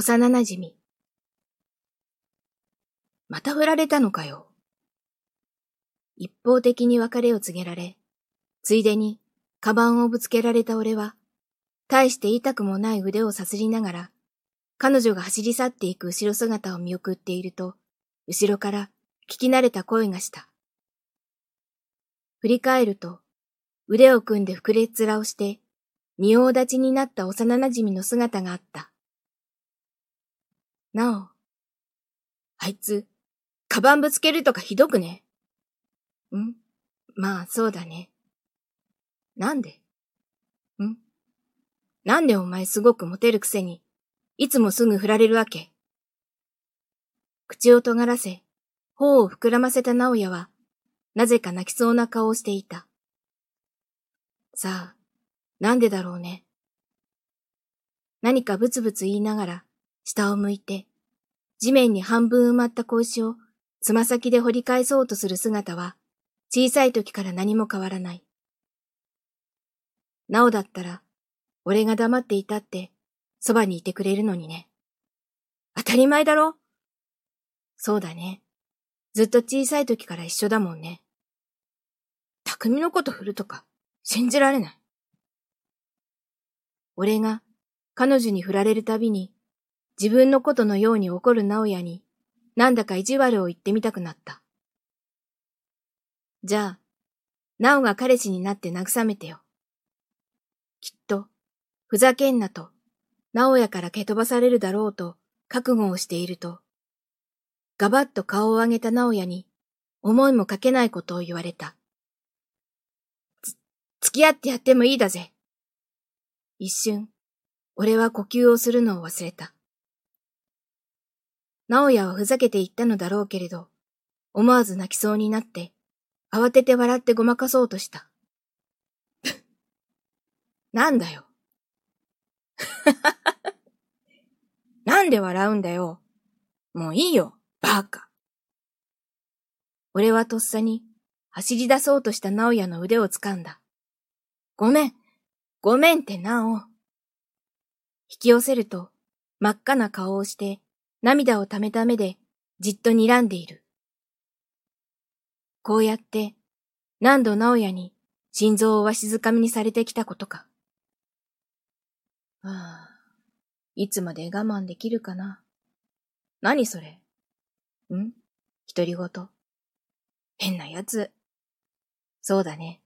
幼馴染み。また振られたのかよ。一方的に別れを告げられ、ついでに、カバンをぶつけられた俺は、大して痛くもない腕をさすりながら、彼女が走り去っていく後ろ姿を見送っていると、後ろから聞き慣れた声がした。振り返ると、腕を組んで膨れっ面をして、仁王立ちになった幼馴染の姿があった。なお、あいつ、カバンぶつけるとかひどくね？ん？まあ、そうだね。なんで？ん？なんでお前すごくモテるくせに、いつもすぐ振られるわけ？口を尖らせ、頬を膨らませた直也は、なぜか泣きそうな顔をしていた。さあ、なんでだろうね？何かブツブツ言いながら、下を向いて、地面に半分埋まった格子をつま先で掘り返そうとする姿は、小さい時から何も変わらない。なおだったら、俺が黙っていたって、そばにいてくれるのにね。当たり前だろ？そうだね。ずっと小さい時から一緒だもんね。匠のこと振るとか、信じられない。俺が彼女に振られるたびに、自分のことのように怒る直也に、なんだか意地悪を言ってみたくなった。じゃあ、なおが彼氏になって慰めてよ。きっと、ふざけんなと、なおやから蹴飛ばされるだろうと覚悟をしていると、ガバッと顔を上げた直也に、思いもかけないことを言われた。つ、付き合ってやってもいいだぜ。一瞬、俺は呼吸をするのを忘れた。直也はふざけて言ったのだろうけれど、思わず泣きそうになって、慌てて笑ってごまかそうとした。なんだよ。なんで笑うんだよ。もういいよ、バカ。俺はとっさに走り出そうとした直也の腕を掴んだ。ごめん、ごめんってなお。引き寄せると真っ赤な顔をして涙をためた目でじっと睨んでいる。こうやって何度直也に心臓をわしづかみにされてきたことか。はあ、いつまで我慢できるかな。何それん？独り言。変なやつ。そうだね。